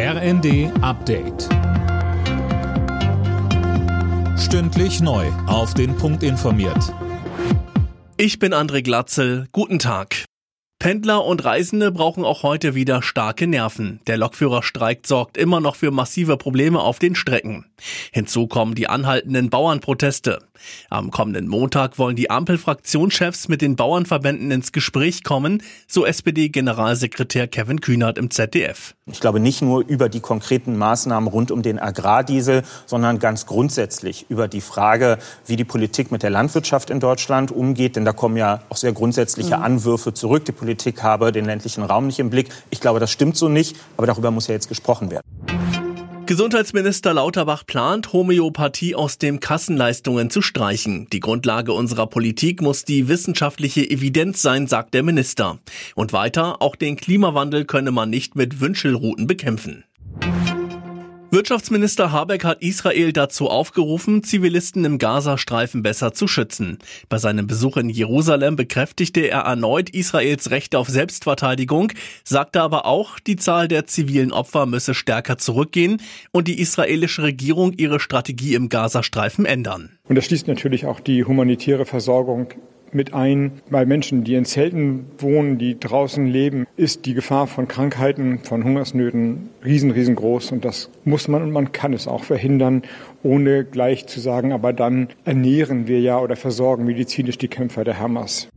RND Update. Stündlich neu. Auf den Punkt informiert. Ich bin André Glatzel. Guten Tag. Pendler und Reisende brauchen auch heute wieder starke Nerven. Der Lokführerstreik sorgt immer noch für massive Probleme auf den Strecken. Hinzu kommen die anhaltenden Bauernproteste. Am kommenden Montag wollen die Ampel-Fraktionschefs mit den Bauernverbänden ins Gespräch kommen, so SPD-Generalsekretär Kevin Kühnert im ZDF. Ich glaube nicht nur über die konkreten Maßnahmen rund um den Agrardiesel, sondern ganz grundsätzlich über die Frage, wie die Politik mit der Landwirtschaft in Deutschland umgeht. Denn da kommen ja auch sehr grundsätzliche mhm. Anwürfe zurück. Die Politik habe den ländlichen Raum nicht im Blick. Ich glaube, das stimmt so nicht. Aber darüber muss ja jetzt gesprochen werden. Gesundheitsminister Lauterbach plant, Homöopathie aus den Kassenleistungen zu streichen. Die Grundlage unserer Politik muss die wissenschaftliche Evidenz sein, sagt der Minister. Und weiter, auch den Klimawandel könne man nicht mit Wünschelrouten bekämpfen. Wirtschaftsminister Habeck hat Israel dazu aufgerufen, Zivilisten im Gazastreifen besser zu schützen. Bei seinem Besuch in Jerusalem bekräftigte er erneut Israels Recht auf Selbstverteidigung, sagte aber auch, die Zahl der zivilen Opfer müsse stärker zurückgehen und die israelische Regierung ihre Strategie im Gazastreifen ändern. Und das schließt natürlich auch die humanitäre Versorgung mit ein. Bei Menschen, die in Zelten wohnen, die draußen leben, ist die Gefahr von Krankheiten, von Hungersnöten riesen, riesengroß. Und das muss man und man kann es auch verhindern, ohne gleich zu sagen, aber dann ernähren wir ja oder versorgen medizinisch die Kämpfer der Hamas.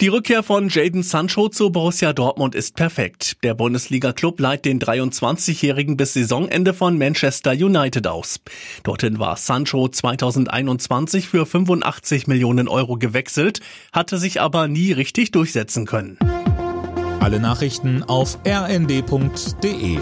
Die Rückkehr von Jaden Sancho zu Borussia Dortmund ist perfekt. Der Bundesliga-Club leiht den 23-Jährigen bis Saisonende von Manchester United aus. Dorthin war Sancho 2021 für 85 Millionen Euro gewechselt, hatte sich aber nie richtig durchsetzen können. Alle Nachrichten auf rnd.de